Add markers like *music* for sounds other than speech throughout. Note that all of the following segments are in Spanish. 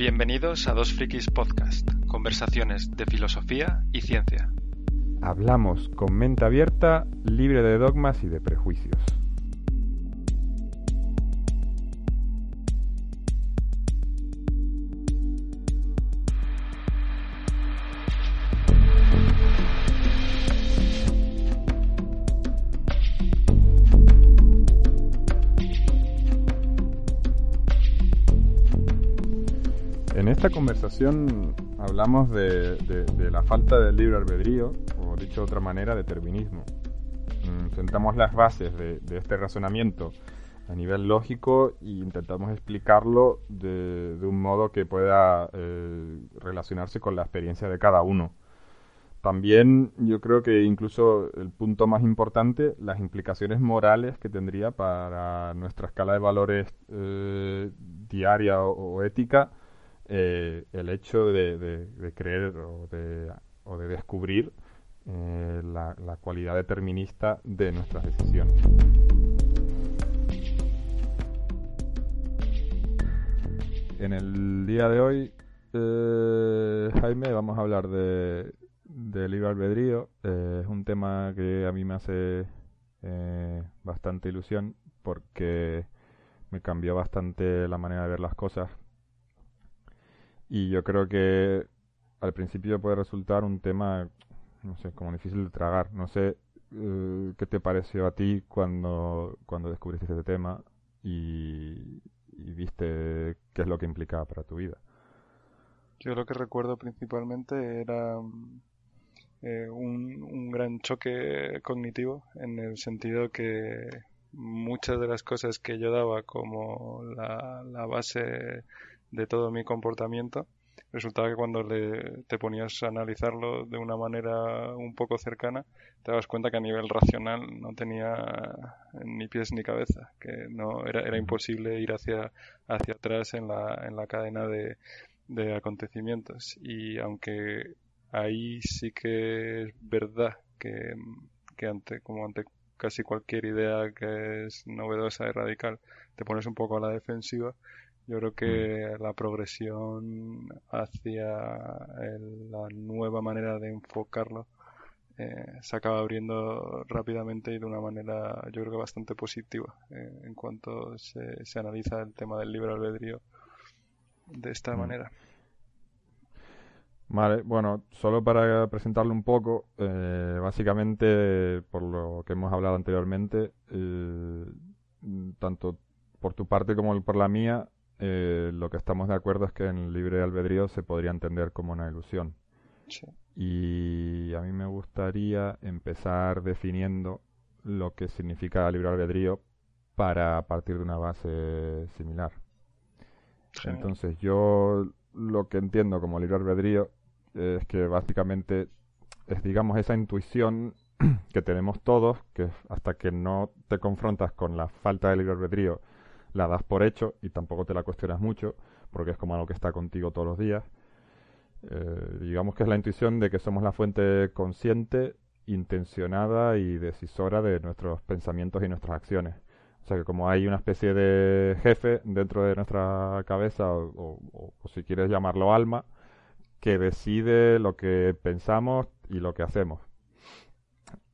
Bienvenidos a Dos Frikis Podcast, conversaciones de filosofía y ciencia. Hablamos con mente abierta, libre de dogmas y de prejuicios. Conversación hablamos de, de, la falta del libre albedrío, o dicho de otra manera, determinismo. Mm, sentamos las bases de, de, este razonamiento a nivel lógico e intentamos explicarlo de, un modo que pueda eh, relacionarse con la experiencia de cada uno. También yo creo que incluso el punto más importante, las implicaciones morales que tendría para nuestra escala de valores eh, diaria o ética, eh, el hecho de, creer o de, o de descubrir eh, la, cualidad determinista de nuestras decisiones. En el día de hoy, eh, Jaime, vamos a hablar de, de libre albedrío. es un tema que a mí me hace bastante ilusión porque me cambió bastante la manera de ver las cosas y yo creo que al principio puede resultar un tema, no sé, como difícil de tragar. No sé eh, qué te pareció a ti cuando, cuando descubriste este tema y, viste qué es lo que implicaba para tu vida. Yo lo que recuerdo principalmente era eh, un, un, gran choque cognitivo en el sentido que muchas de las cosas que yo daba como la, la base de todo mi comportamiento, resultaba que cuando le, te ponías a analizarlo de una manera un poco cercana, te das cuenta que a nivel racional no tenía ni pies ni cabeza, que no era, era imposible ir hacia, hacia atrás en la, en la cadena de, de acontecimientos. Y aunque ahí sí que es verdad que, que ante, como ante casi cualquier idea que es novedosa y radical, te pones un poco a la defensiva, yo creo que mm. la progresión hacia la nueva manera de enfocarlo eh, se acaba abriendo rápidamente y de una manera yo creo que bastante positiva eh, en cuanto se, se, analiza el tema del libre albedrío de esta mm. manera. Vale, bueno, solo para presentarlo un poco, eh, básicamente por lo que hemos hablado anteriormente, tanto por tu parte como por la mía, eh, lo que estamos de acuerdo es que en el libre albedrío se podría entender como una ilusión. Y a mí me gustaría empezar definiendo lo que significa libre albedrío para partir de una base similar. Entonces yo lo que entiendo como libre albedrío es que básicamente es digamos esa intuición *clears throat* que tenemos todos, que hasta que no te confrontas con la falta de libre albedrío la das por hecho y tampoco te la cuestionas mucho, porque es como algo que está contigo todos los días. Eh, digamos que es la intuición de que somos la fuente consciente, intencionada y decisora de nuestros pensamientos y nuestras acciones. O sea que como hay una especie de jefe dentro de nuestra cabeza, o, si quieres llamarlo alma, que decide lo que pensamos y lo que hacemos.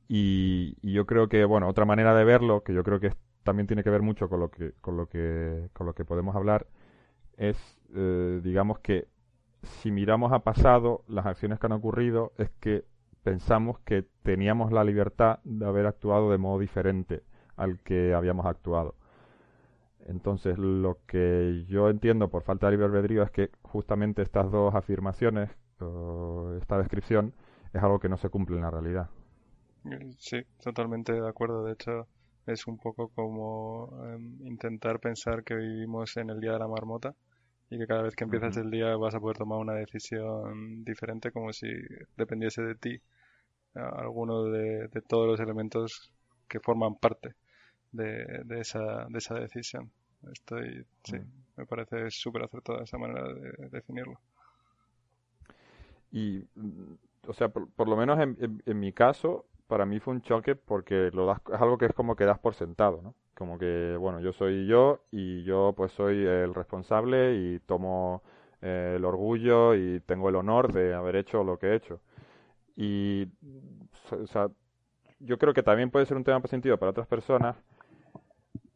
Y, y, yo creo que, bueno, otra manera de verlo, que yo creo que es también tiene que ver mucho con lo que, con lo que, con lo que podemos hablar, es, eh, digamos que si miramos a pasado las acciones que han ocurrido, es que pensamos que teníamos la libertad de haber actuado de modo diferente al que habíamos actuado. Entonces, lo que yo entiendo por falta de libre albedrío es que justamente estas dos afirmaciones, o esta descripción, es algo que no se cumple en la realidad. Sí, totalmente de acuerdo. De hecho, es un poco como em, intentar pensar que vivimos en el día de la marmota y que cada vez que empiezas el día vas a poder tomar una decisión diferente como si dependiese de ti alguno de, todos los elementos que forman parte de, de, esa, de esa decisión. Estoy, sí, me parece súper acertada esa manera de, definirlo. Y, o sea, por, lo menos en, en mi caso, para mí fue un choque porque lo das, es algo que es como que das por sentado, ¿no? Como que, bueno, yo soy yo y yo pues soy el responsable y tomo, eh, el orgullo y tengo el honor de haber hecho lo que he hecho. Y, o sea, yo creo que también puede ser un tema sentido para otras personas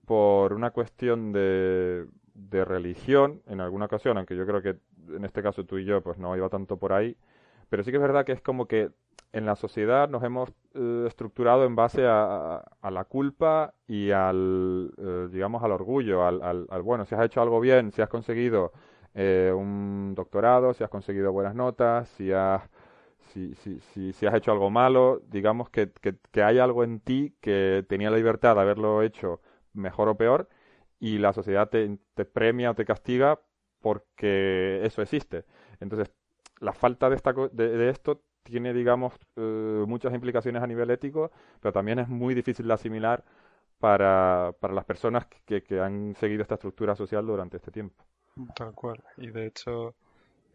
por una cuestión de, de religión en alguna ocasión, aunque yo creo que en este caso tú y yo pues no iba tanto por ahí, pero sí que es verdad que es como que en la sociedad nos hemos eh, estructurado en base a, la culpa y al, eh, digamos, al orgullo, al, bueno, si has hecho algo bien, si has conseguido eh, un doctorado, si has conseguido buenas notas, si has, si, si, si, has hecho algo malo, digamos que, que, que hay algo en ti que tenía la libertad de haberlo hecho mejor o peor y la sociedad te, premia o te castiga porque eso existe. Entonces, la falta de, esta, de, esto tiene, digamos, eh, muchas implicaciones a nivel ético, pero también es muy difícil de asimilar para, para las personas que, que han seguido esta estructura social durante este tiempo. Tal cual. Y de hecho,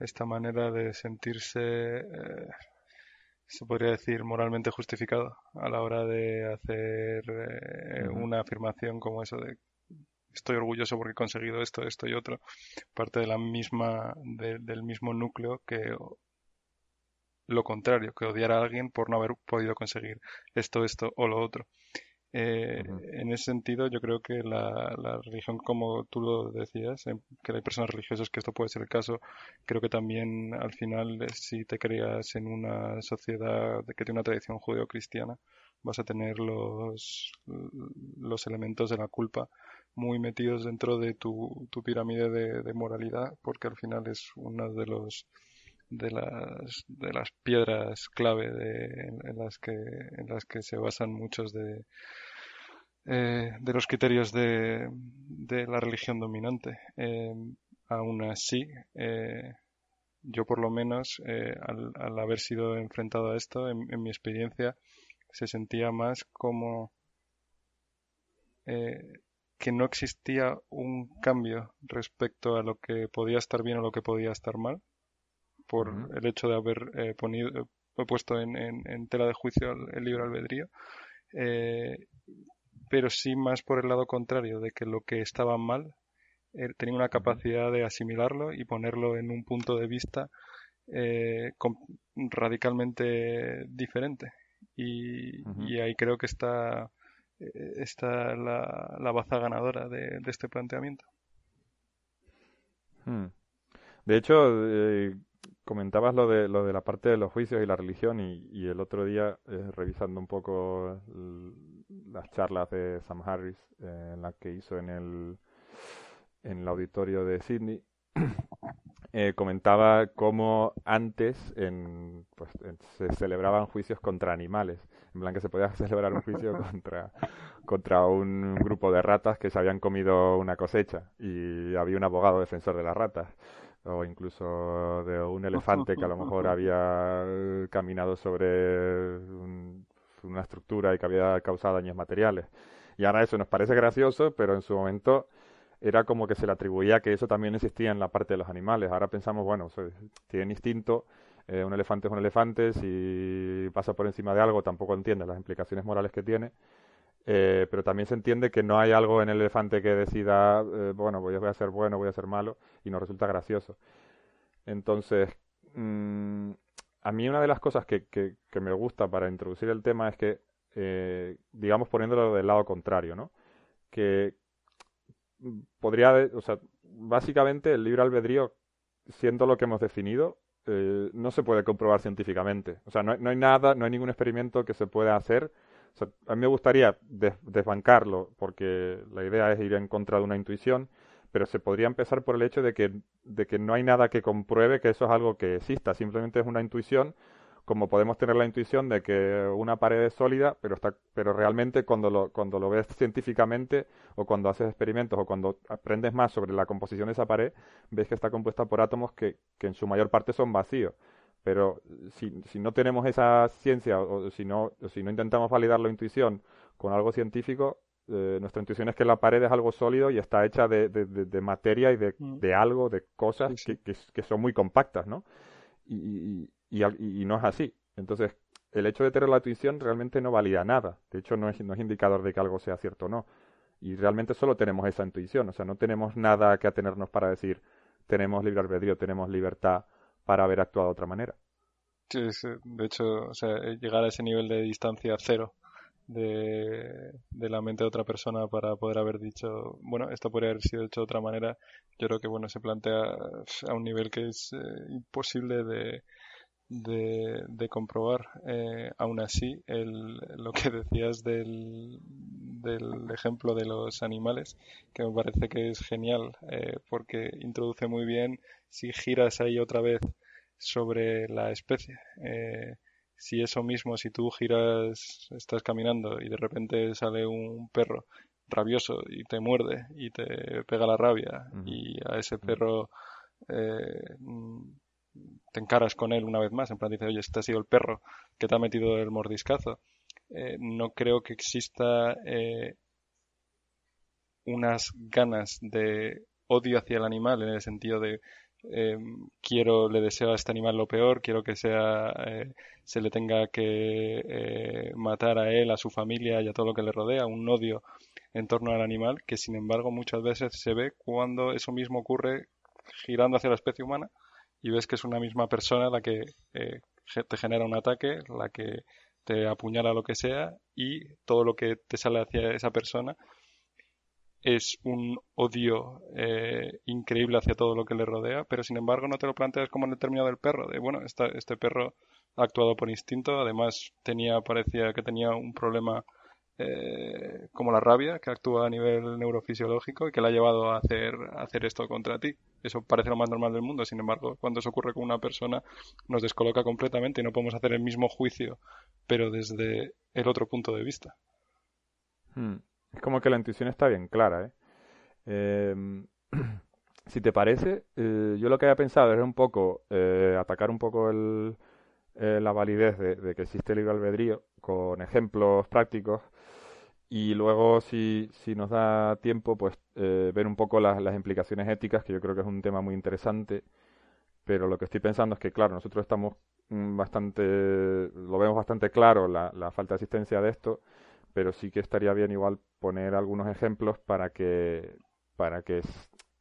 esta manera de sentirse, eh, se podría decir, moralmente justificado a la hora de hacer eh, una afirmación como eso de estoy orgulloso porque he conseguido esto, esto y otro, parte de la misma, del mismo núcleo que lo contrario, que odiar a alguien por no haber podido conseguir esto, esto o lo otro. Eh, en ese sentido, yo creo que la, religión, como tú lo decías, que hay personas religiosas que esto puede ser el caso, creo que también al final, eh, si te creas en una sociedad que tiene una tradición judeo-cristiana, vas a tener los, los elementos de la culpa muy metidos dentro de tu, tu pirámide de, moralidad, porque al final es uno de los de las de las piedras clave de, en, las que en las que se basan muchos de eh, de los criterios de, de la religión dominante. Eh, aún así, eh, yo por lo menos, al, al, haber sido enfrentado a esto, en, en mi experiencia, se sentía más como que no existía un cambio respecto a lo que podía estar bien o lo que podía estar mal por el hecho de haber eh, ponido, puesto en, en, tela de juicio el, libro albedrío, eh, pero sí más por el lado contrario, de que lo que estaba mal eh, tenía una capacidad de asimilarlo y ponerlo en un punto de vista radicalmente diferente. Y, y, ahí creo que está eh, está la, la baza ganadora de, este planteamiento. Hmm. De hecho, eh, comentabas lo de, lo de la parte de los juicios y la religión y, el otro día, eh, revisando un poco las charlas de Sam Harris en las que hizo en el, en el auditorio de Sydney, *coughs* eh, comentaba cómo antes en, pues, se celebraban juicios contra animales. En plan que se podía *laughs* celebrar un juicio *laughs* contra, contra un grupo de ratas que se habían comido una cosecha y había un abogado defensor de las ratas o incluso de un *laughs* elefante que a lo mejor había caminado sobre una estructura y que había causado daños materiales. Y ahora eso nos parece gracioso, pero en su momento era como que se le atribuía que eso también existía en la parte de los animales. Ahora pensamos, bueno, tienen instinto, eh, un elefante es un elefante, si pasa por encima de algo tampoco entiende las implicaciones morales que tiene, eh, pero también se entiende que no hay algo en el elefante que decida, eh, bueno, voy a ser bueno, voy a ser malo, y nos resulta gracioso. Entonces, mm, a mí una de las cosas que, que, que, me gusta para introducir el tema es que, digamos, poniéndolo del lado contrario, ¿no? Que, podría, o sea, básicamente el libre albedrío, siendo lo que hemos definido, eh, no se puede comprobar científicamente. O sea, no, no, hay nada, no hay ningún experimento que se pueda hacer. A mí me gustaría desbancarlo, porque la idea es ir en contra de una intuición, pero se podría empezar por el hecho de que, de que no hay nada que compruebe que eso es algo que exista, simplemente es una intuición como podemos tener la intuición de que una pared es sólida, pero está, pero realmente cuando lo, cuando lo ves científicamente o cuando haces experimentos o cuando aprendes más sobre la composición de esa pared, ves que está compuesta por átomos que, que en su mayor parte son vacíos. Pero si, si no tenemos esa ciencia o, si no, si no intentamos validar la intuición con algo científico, eh, nuestra intuición es que la pared es algo sólido y está hecha de, de, de, materia y de, mm. de, algo, de cosas Que, que, son muy compactas, ¿no? y, y, no es así. Entonces, el hecho de tener la intuición realmente no valida nada. De hecho, no es, no es indicador de que algo sea cierto o no. Y realmente solo tenemos esa intuición. O sea, no tenemos nada que atenernos para decir, tenemos libre albedrío, tenemos libertad para haber actuado de otra manera. Sí, de hecho, o sea, llegar a ese nivel de distancia cero de, la mente de otra persona para poder haber dicho, bueno, esto podría haber sido hecho de otra manera, yo creo que, bueno, se plantea a un nivel que es eh, imposible de, de, comprobar. Eh, aún así, el, lo que decías del, del ejemplo de los animales, que me parece que es genial, eh, porque introduce muy bien si giras ahí otra vez sobre la especie. Eh, si eso mismo, si tú giras, estás caminando y de repente sale un perro rabioso y te muerde y te pega la rabia y a ese perro eh, te encaras con él una vez más, en plan dice, oye, este ha sido el perro que te ha metido el mordiscazo. Eh, no creo que exista unas ganas de odio hacia el animal en el sentido de eh, quiero, le deseo a este animal lo peor, quiero que sea, eh, se le tenga que eh, matar a él, a su familia y a todo lo que le rodea, un odio en torno al animal, que sin embargo muchas veces se ve cuando eso mismo ocurre girando hacia la especie humana y ves que es una misma persona la que te genera un ataque, la que te apuñala lo que sea y todo lo que te sale hacia esa persona es un odio eh, increíble hacia todo lo que le rodea, pero sin embargo no te lo planteas como en el término del perro, de bueno, este perro ha actuado por instinto, además tenía, parecía que tenía un problema eh, como la rabia, que actúa a nivel neurofisiológico y que le ha llevado a hacer, a hacer esto contra ti. Eso parece lo más normal del mundo, sin embargo, cuando eso ocurre con una persona nos descoloca completamente y no podemos hacer el mismo juicio, pero desde el otro punto de vista. Hmm. Es como que la intuición está bien clara, ¿eh? Em, *clears throat* si te parece, eh, yo lo que había pensado era un poco eh, atacar un poco el, eh, la validez de, que existe el libre albedrío con ejemplos prácticos y luego si, si nos da tiempo pues ver un poco las, las implicaciones éticas que yo creo que es un tema muy interesante pero lo que estoy pensando es que claro nosotros estamos mm, bastante lo vemos bastante claro la, la falta de asistencia de esto pero sí que estaría bien igual poner algunos ejemplos para que para que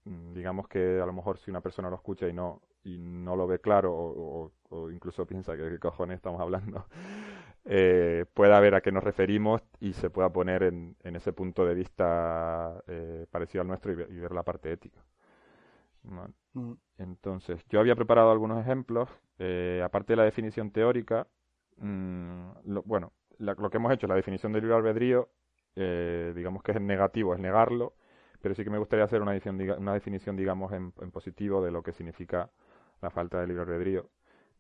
mm, digamos que a lo mejor si una persona lo escucha y no y no lo ve claro o, incluso piensa que qué cojones estamos hablando eh, pueda ver a qué nos referimos y se pueda poner en, en ese punto de vista eh, parecido al nuestro y, ver la parte ética mm. entonces yo había preparado algunos ejemplos eh, aparte de la definición teórica mm, bueno lo que hemos hecho, la definición del libre albedrío, eh, digamos que es negativo, es negarlo, pero sí que me gustaría hacer una definición, una definición digamos, en, positivo de lo que significa la falta de libre albedrío,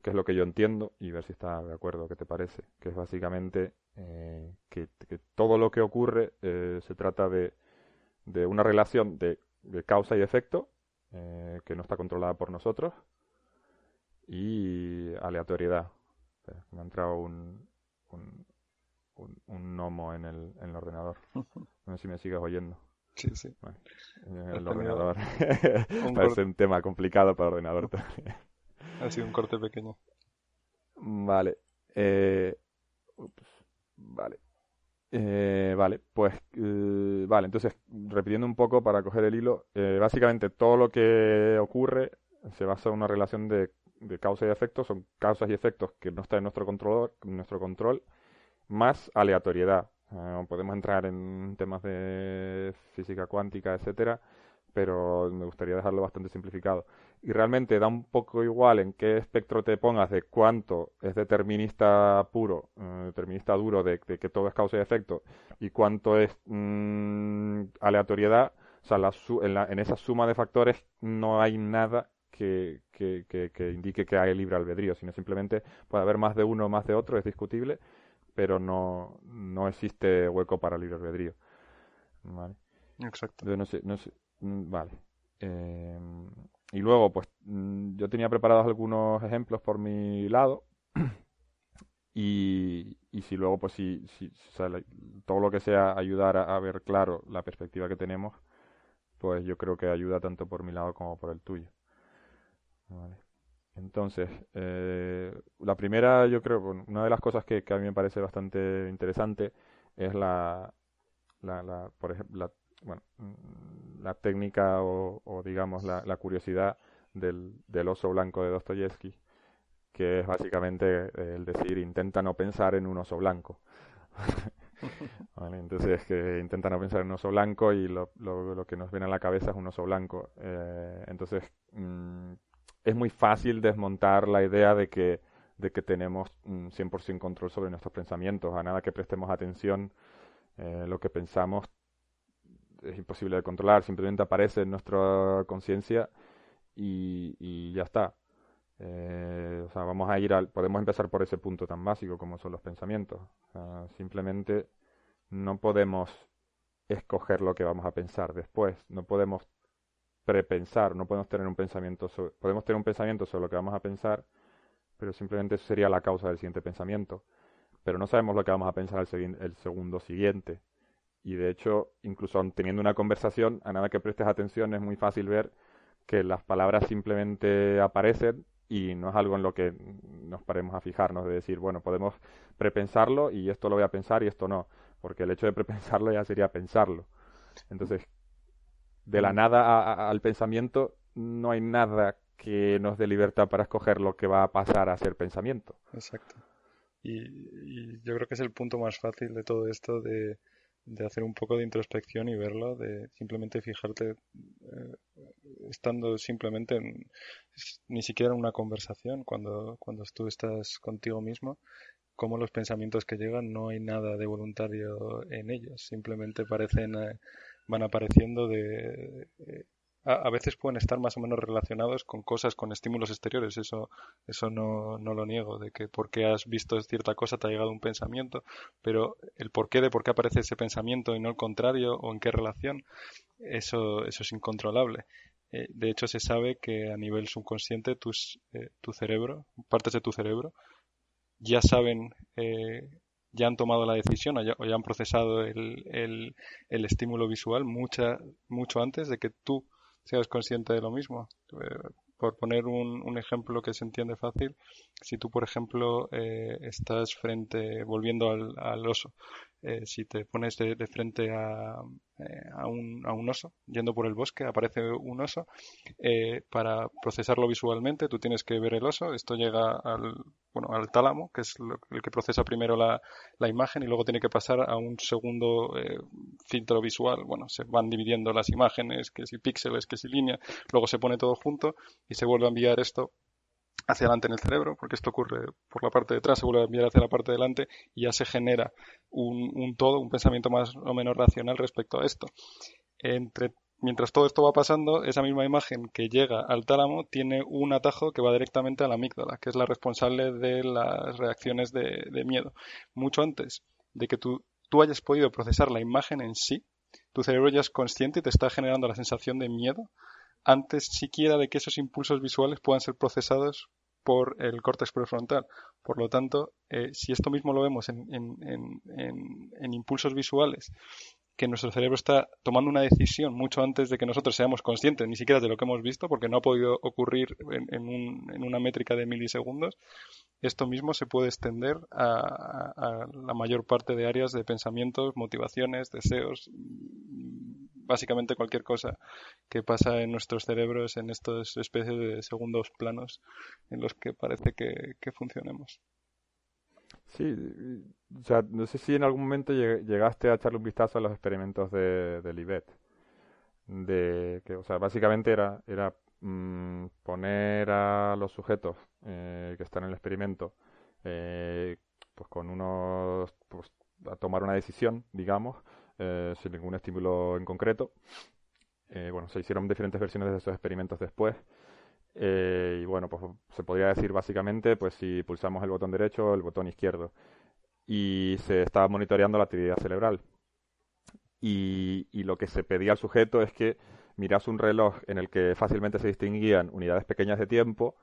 que es lo que yo entiendo, y ver si está de acuerdo, qué te parece, que es básicamente eh, que, todo lo que ocurre eh, se trata de, de una relación de, causa y efecto, que no está controlada por nosotros, y aleatoriedad. Me ha entrado un, un, un gnomo en el, en el ordenador. *laughs* No sé si me sigues oyendo. Sí, sí. en el ordenador. *laughs* Parece un tema complicado para el ordenador también. *laughs* Ha sido un corte pequeño. Vale. Eh, vale. Eh, vale, pues eh, vale, entonces repitiendo un poco para coger el hilo, eh, básicamente todo lo que ocurre se basa en una relación de, de, causa y efecto, son causas y efectos que no están en nuestro control, nuestro control más aleatoriedad. Eh, podemos entrar en temas de física cuántica, etcétera, pero me gustaría dejarlo bastante simplificado. Y realmente da un poco igual en qué espectro te pongas de cuánto es determinista puro, eh, determinista duro de, que todo es causa y efecto, y cuánto es mm, aleatoriedad. O sea, en, en, esa suma de factores no hay nada que, que, que, indique que hay libre albedrío, sino simplemente puede haber más de uno o más de otro, es discutible, pero no, no existe hueco para libre albedrío. ¿Vale? Exacto. no sé, no sé, vale. Eh, y luego, pues mm, yo tenía preparados algunos ejemplos por mi lado. *clears throat* y, y si luego, pues si, si todo lo que sea ayudar a, ver claro la perspectiva que tenemos, pues yo creo que ayuda tanto por mi lado como por el tuyo. Vale. Entonces, eh, la primera, yo creo, una de las cosas que, a mí me parece bastante interesante es la, por ejemplo, la, bueno, mm, la técnica o, digamos la, curiosidad del, oso blanco de Dostoyevsky, que es básicamente el decir intenta no pensar en un oso blanco. *laughs* entonces que intenta no pensar en un oso blanco y lo, lo, que nos viene a la cabeza es un oso blanco. Eh, entonces mm, es muy fácil desmontar la idea de que, de que tenemos un 100% control sobre nuestros pensamientos. A nada que prestemos atención, eh, lo que pensamos es imposible de controlar, simplemente aparece en nuestra conciencia y, ya está. Eh, o sea, vamos a ir al, podemos empezar por ese punto tan básico como son los pensamientos. simplemente no podemos escoger lo que vamos a pensar después, no podemos prepensar, no podemos tener un pensamiento, sobre, podemos tener un pensamiento sobre lo que vamos a pensar, pero simplemente eso sería la causa del siguiente pensamiento. Pero no sabemos lo que vamos a pensar el segundo siguiente. Y de hecho, incluso teniendo una conversación, a nada que prestes atención, es muy fácil ver que las palabras simplemente aparecen y no es algo en lo que nos paremos a fijarnos, de decir, bueno, podemos prepensarlo y esto lo voy a pensar y esto no, porque el hecho de prepensarlo ya sería pensarlo. Entonces, de la nada al pensamiento no hay nada que nos dé libertad para escoger lo que va a pasar a ser pensamiento. Exacto. Y, yo creo que es el punto más fácil de todo esto de, de hacer un poco de introspección y verlo, de simplemente fijarte eh, estando simplemente en, ni siquiera en una conversación, cuando, cuando tú estás contigo mismo, como los pensamientos que llegan no hay nada de voluntario en ellos, simplemente parecen, eh, van apareciendo de, a, veces pueden estar más o menos relacionados con cosas, con estímulos exteriores. Eso, eso no, no lo niego, de que porque has visto cierta cosa te ha llegado un pensamiento, pero el porqué de por qué aparece ese pensamiento y no el contrario, o en qué relación, eso, eso es incontrolable. Eh, de hecho, se sabe que a nivel subconsciente tus, eh, tu cerebro, partes de tu cerebro, ya saben eh, ya han tomado la decisión o ya, han procesado el, el, el, estímulo visual mucha, mucho antes de que tú seas consciente de lo mismo. Eh, por poner un, un, ejemplo que se entiende fácil, si tú, por ejemplo, eh, estás frente, volviendo al, al oso, eh, si te pones de, de frente a, eh, a, un, a, un, oso, yendo por el bosque, aparece un oso, eh, para procesarlo visualmente tú tienes que ver el oso, esto llega al, bueno, al tálamo, que es lo, el que procesa primero la, la, imagen y luego tiene que pasar a un segundo eh, filtro visual, bueno, se van dividiendo las imágenes, que si píxeles, que si línea, luego se pone todo junto y se vuelve a enviar esto hacia adelante en el cerebro, porque esto ocurre por la parte de atrás, se vuelve a enviar hacia la parte de delante y ya se genera un, un todo, un pensamiento más o menos racional respecto a esto. Mientras todo esto va pasando, esa misma imagen que llega al tálamo tiene un atajo que va directamente a la amígdala, que es la responsable de las reacciones de, de miedo. Mucho antes de que tú, tú hayas podido procesar la imagen en sí, tu cerebro ya es consciente y te está generando la sensación de miedo antes siquiera de que esos impulsos visuales puedan ser procesados por el córtex prefrontal. Por lo tanto, eh, si esto mismo lo vemos en, en, impulsos visuales, que nuestro cerebro está tomando una decisión mucho antes de que nosotros seamos conscientes ni siquiera de lo que hemos visto, porque no ha podido ocurrir en, una métrica de milisegundos, esto mismo se puede extender a la mayor parte de áreas de pensamientos, motivaciones, deseos, básicamente cualquier cosa que pasa en nuestros cerebros en estas especies de segundos planos en los que parece que, funcionemos. Sí, o sea, no sé si en algún momento llegaste a echarle un vistazo a los experimentos de, de Libet. De que, o sea, básicamente era, era mm, poner a los sujetos eh, que están en el experimento eh, pues con unos pues, a tomar una decisión, digamos, eh, sin ningún estímulo en concreto. Eh, bueno, se hicieron diferentes versiones de esos experimentos después. Eh, y bueno, pues se podría decir básicamente, pues si pulsamos el botón derecho o el botón izquierdo. Y se estaba monitoreando la actividad cerebral. Y, y lo que se pedía al sujeto es que mirase un reloj en el que fácilmente se distinguían unidades pequeñas de tiempo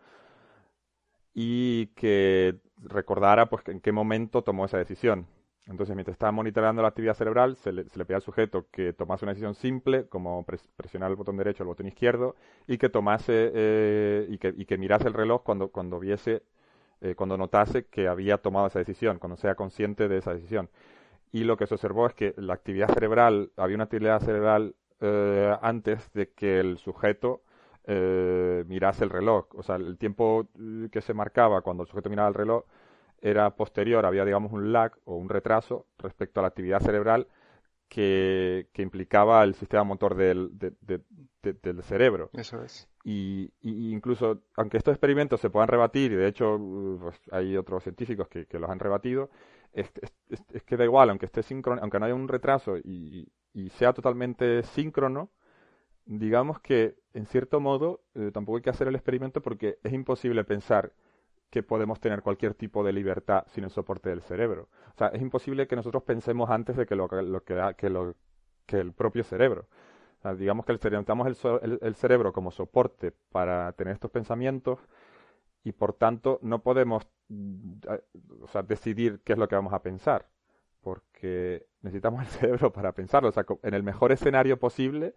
y que recordara pues en qué momento tomó esa decisión. Entonces, mientras estaba monitoreando la actividad cerebral, se le, pedía al sujeto que tomase una decisión simple, como presionar el botón derecho o el botón izquierdo, y que tomase eh, y, que, y, que, mirase el reloj cuando, cuando viese, eh, cuando notase que había tomado esa decisión, cuando sea consciente de esa decisión. Y lo que se observó es que la actividad cerebral, había una actividad cerebral eh, antes de que el sujeto eh, mirase el reloj. O sea, el tiempo eh, que se marcaba cuando el sujeto miraba el reloj era posterior, había, digamos, un lag o un retraso respecto a la actividad cerebral que, implicaba el sistema motor del, del cerebro. Eso es. Y, incluso, aunque estos experimentos se puedan rebatir, y de hecho pues, hay otros científicos que, los han rebatido, es, que da igual, aunque esté síncrono, aunque no haya un retraso y, sea totalmente síncrono, digamos que en cierto modo eh, tampoco hay que hacer el experimento porque es imposible pensar que podemos tener cualquier tipo de libertad sin el soporte del cerebro. O sea, es imposible que nosotros pensemos antes de que lo, que, que, lo, que el propio cerebro digamos que necesitamos el, el, cerebro como soporte para tener estos pensamientos y por tanto no podemos mm, decidir qué es lo que vamos a pensar, porque necesitamos el *laughs* cerebro para pensarlo. O sea, en el mejor escenario posible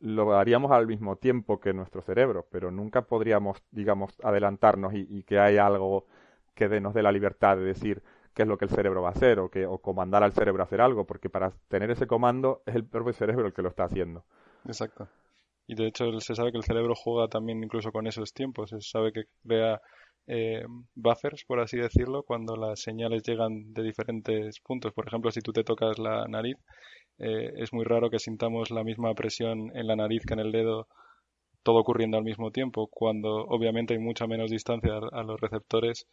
lo haríamos al mismo tiempo que nuestro cerebro, pero nunca podríamos, digamos, adelantarnos y, y que hay algo que nos dé la libertad de decir, qué es lo que el cerebro va a hacer o, que, o comandar al cerebro a hacer algo, porque para tener ese comando es el propio cerebro el que lo está haciendo. Exacto. Y de hecho se sabe que el cerebro juega también incluso con esos tiempos. Se sabe que crea eh, buffers, por así decirlo, cuando las señales llegan de diferentes puntos. Por ejemplo, si tú te tocas la nariz, eh, es muy raro que sintamos la misma presión en la nariz que en el dedo, todo ocurriendo al mismo tiempo, cuando obviamente hay mucha menos distancia a los receptores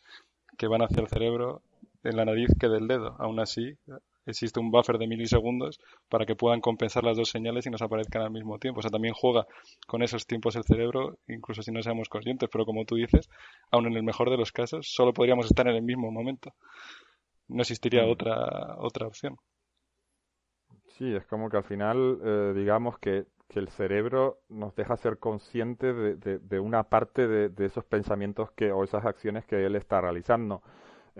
que van hacia el cerebro en la nariz que del dedo. Aún así, existe un buffer de milisegundos para que puedan compensar las dos señales y nos aparezcan al mismo tiempo. O sea, también juega con esos tiempos el cerebro, incluso si no seamos conscientes. Pero como tú dices, aún en el mejor de los casos, solo podríamos estar en el mismo momento. No existiría mm. otra, otra opción. Sí, es como que al final, eh, digamos que, que, el cerebro nos deja ser consciente de, de, una parte de, de, esos pensamientos que, o esas acciones que él está realizando.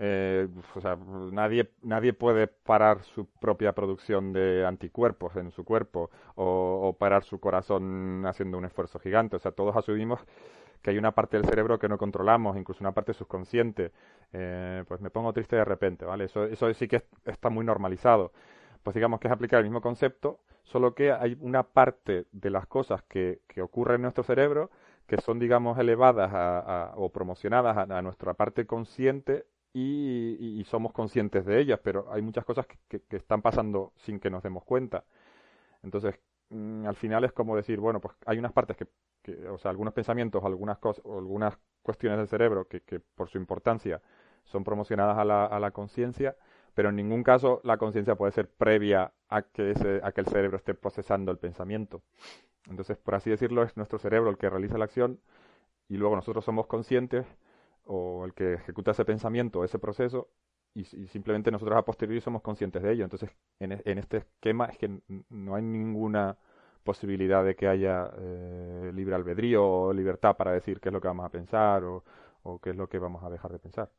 Eh, o sea, nadie, nadie puede parar su propia producción de anticuerpos en su cuerpo o, parar su corazón haciendo un esfuerzo gigante. O sea, todos asumimos que hay una parte del cerebro que no controlamos, incluso una parte subconsciente. Eh, pues me pongo triste de repente, ¿vale? Eso, eso sí que está muy normalizado. Pues digamos que es aplicar el mismo concepto, solo que hay una parte de las cosas que, que ocurren en nuestro cerebro que son, digamos, elevadas o promocionadas a, nuestra parte consciente y, somos conscientes de ellas, pero hay muchas cosas que, están pasando sin que nos demos cuenta. Entonces, mm, al final es como decir, bueno, pues hay unas partes que, o sea, algunos pensamientos, algunas cosas, algunas cuestiones del cerebro que, por su importancia son promocionadas a la, a la conciencia, pero en ningún caso la conciencia puede ser previa a que, ese, a que el cerebro esté procesando el pensamiento. Entonces, por así decirlo, es nuestro cerebro el que realiza la acción y luego nosotros somos conscientes o el que ejecuta ese pensamiento, ese proceso, y, simplemente nosotros a posteriori somos conscientes de ello. Entonces, en, este esquema es que no hay ninguna posibilidad de que haya eh, libre albedrío o libertad para decir qué es lo que vamos a pensar o, o qué es lo que vamos a dejar de pensar.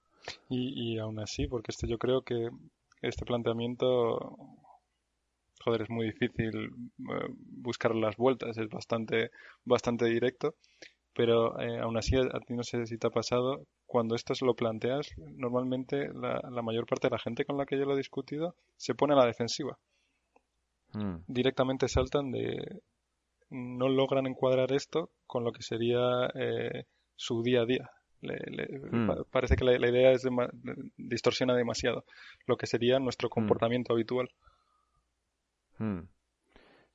Y, y aún así, porque este, yo creo que este planteamiento, joder, es muy difícil eh, buscar las vueltas, es bastante, bastante directo pero eh, aún así a, ti no sé si te ha pasado, cuando esto se lo planteas, normalmente la, mayor parte de la gente con la que yo lo he discutido se pone a la defensiva. Mm. Directamente saltan de... no logran encuadrar esto con lo que sería eh, su día a día. Mm. Parece que la, idea es distorsiona demasiado lo que sería nuestro mm. comportamiento habitual.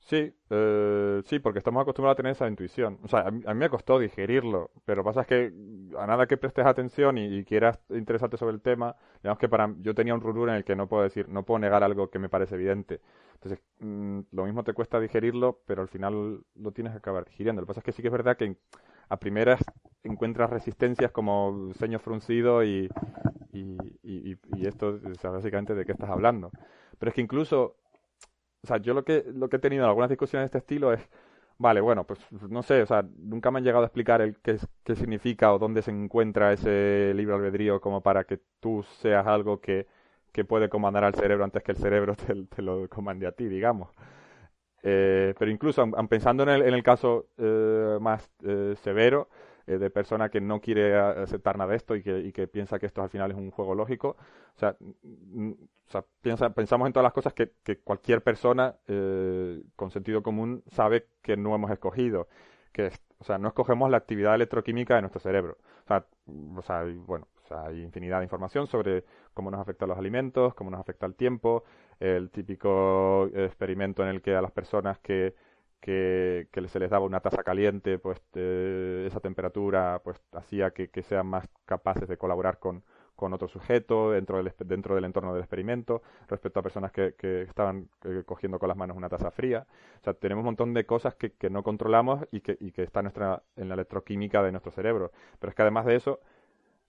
Sí, eh, sí, porque estamos acostumbrados a tener esa intuición. O sea, a mí, me costó digerirlo, pero pasa es que a nada que prestes atención y, quieras interesarte sobre el tema, digamos que para yo tenía un rurur en el que no puedo decir, no puedo negar algo que me parece evidente. Entonces, mm, lo mismo te cuesta digerirlo, pero al final lo tienes que acabar digiriendo. Lo que pasa es que sí que es verdad que a primeras encuentras resistencias como ceño fruncido y, y, esto, o básicamente de qué estás hablando. Pero es que incluso o sea, yo lo que, lo que he tenido en algunas discusiones de este estilo es, vale, bueno, pues no sé, o sea, nunca me han llegado a explicar el qué, qué significa o dónde se encuentra ese libre albedrío como para que tú seas algo que, que puede comandar al cerebro antes que el cerebro te, lo comande a ti, digamos. Eh, pero incluso, pensando en el, en el caso eh, más eh, severo, eh, de persona que no quiere aceptar nada de esto y que, y que piensa que esto al final es un juego lógico. O sea, o sea piensa, pensamos en todas las cosas que, que cualquier persona eh, con sentido común sabe que no hemos escogido. Que o sea, no escogemos la actividad electroquímica de nuestro cerebro. O sea, bueno, o sea, hay infinidad de información sobre cómo nos afectan los alimentos, cómo nos afecta el tiempo, el típico experimento en el que a las personas que, que, se les daba una taza caliente, pues esa temperatura pues hacía que, sean más capaces de colaborar con, con otro sujeto dentro del, dentro del entorno del experimento respecto a personas que, que estaban eh, cogiendo con las manos una taza fría. O sea, tenemos un montón de cosas que, que no controlamos y que, y que están nuestra, en la electroquímica de nuestro cerebro. Pero es que además de eso,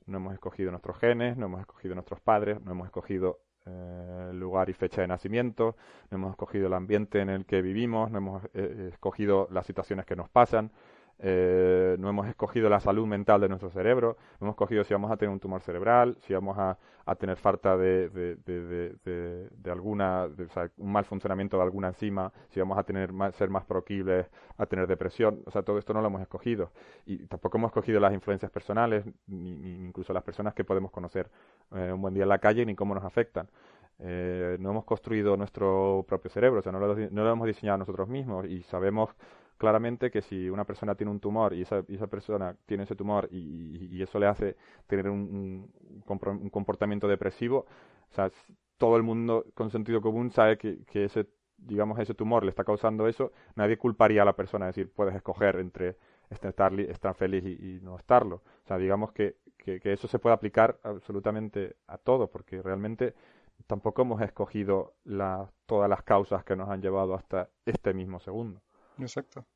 no hemos escogido nuestros genes, no hemos escogido nuestros padres, no hemos escogido eh, lugar y fecha de nacimiento, no hemos escogido el ambiente en el que vivimos, no hemos eh, escogido las situaciones que nos pasan, eh, no hemos escogido la salud mental de nuestro cerebro, no hemos escogido si vamos a tener un tumor cerebral, si vamos a, tener falta de, de, alguna, un mal funcionamiento de alguna enzima, si vamos a tener ser más proclives a tener depresión, o sea, todo esto no lo hemos escogido. Y tampoco hemos escogido las influencias personales, ni, incluso las personas que podemos conocer eh, un buen día en la calle, ni cómo nos afectan. Eh, no hemos construido nuestro propio cerebro, o sea, no no lo hemos diseñado nosotros mismos y sabemos claramente que si una persona tiene un tumor y esa, esa persona tiene ese tumor y, eso le hace tener un, un, comportamiento depresivo, o sea, todo el mundo con sentido común sabe que, que ese digamos ese tumor le está causando eso, nadie culparía a la persona, es decir, puedes escoger entre estar, estar feliz y, no estarlo. O sea, digamos que, que, que, eso se puede aplicar absolutamente a todo, porque realmente tampoco hemos escogido la, todas las causas que nos han llevado hasta este mismo segundo. Exacto.